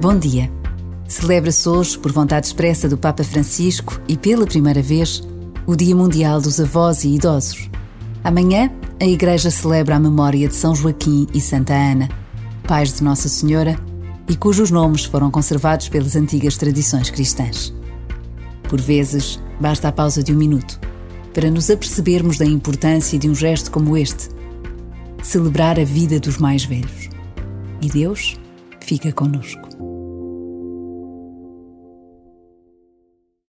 Bom dia. Celebra-se hoje, por vontade expressa do Papa Francisco e pela primeira vez, o Dia Mundial dos Avós e Idosos. Amanhã, a Igreja celebra a memória de São Joaquim e Santa Ana, pais de Nossa Senhora e cujos nomes foram conservados pelas antigas tradições cristãs. Por vezes, basta a pausa de um minuto para nos apercebermos da importância de um gesto como este celebrar a vida dos mais velhos. E Deus fica conosco.